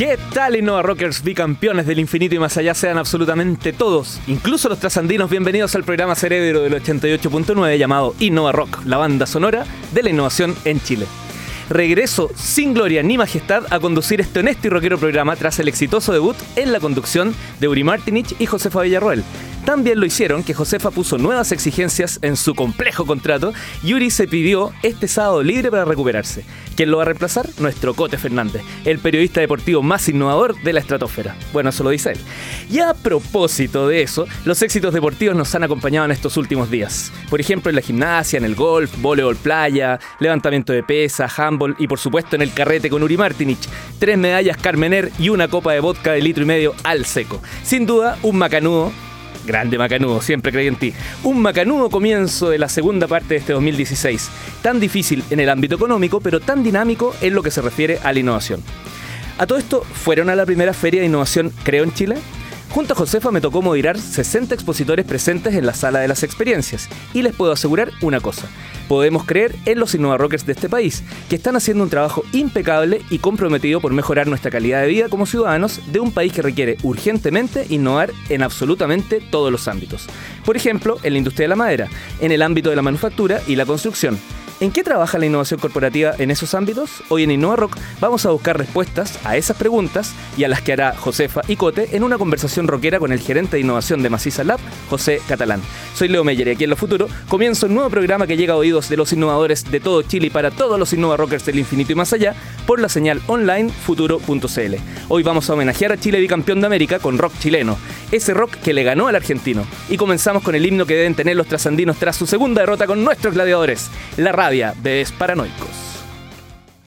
¿Qué tal Innova Rockers, bicampeones del infinito y más allá sean absolutamente todos, incluso los trasandinos, bienvenidos al programa Cerebro del 88.9 llamado Innova Rock, la banda sonora de la innovación en Chile. Regreso sin gloria ni majestad a conducir este honesto y rockero programa tras el exitoso debut en la conducción de Uri Martinich y Josefa Villarroel. También lo hicieron que Josefa puso nuevas exigencias en su complejo contrato y Uri se pidió este sábado libre para recuperarse. ¿Quién lo va a reemplazar? Nuestro Cote Fernández, el periodista deportivo más innovador de la estratosfera. Bueno, eso lo dice él. Y a propósito de eso, los éxitos deportivos nos han acompañado en estos últimos días. Por ejemplo, en la gimnasia, en el golf, voleibol playa, levantamiento de pesa, handball y por supuesto en el carrete con Uri Martinich. Tres medallas Carmener y una copa de vodka de litro y medio al seco. Sin duda, un macanudo Grande Macanudo, siempre creí en ti. Un macanudo comienzo de la segunda parte de este 2016. Tan difícil en el ámbito económico, pero tan dinámico en lo que se refiere a la innovación. A todo esto, ¿fueron a la primera feria de innovación Creo en Chile? Junto a Josefa me tocó moderar 60 expositores presentes en la sala de las experiencias y les puedo asegurar una cosa. Podemos creer en los Innova Rockers de este país, que están haciendo un trabajo impecable y comprometido por mejorar nuestra calidad de vida como ciudadanos de un país que requiere urgentemente innovar en absolutamente todos los ámbitos. Por ejemplo, en la industria de la madera, en el ámbito de la manufactura y la construcción ¿En qué trabaja la innovación corporativa en esos ámbitos? Hoy en Innova Rock vamos a buscar respuestas a esas preguntas y a las que hará Josefa y Cote en una conversación rockera con el gerente de innovación de Maciza Lab, José Catalán. Soy Leo Meyer y aquí en Lo Futuro comienzo un nuevo programa que llega a oídos de los innovadores de todo Chile y para todos los Innova Rockers del infinito y más allá por la señal online futuro.cl. Hoy vamos a homenajear a Chile bicampeón de América con rock chileno, ese rock que le ganó al argentino. Y comenzamos con el himno que deben tener los trasandinos tras su segunda derrota con nuestros gladiadores, la radio de Bebés Paranoicos.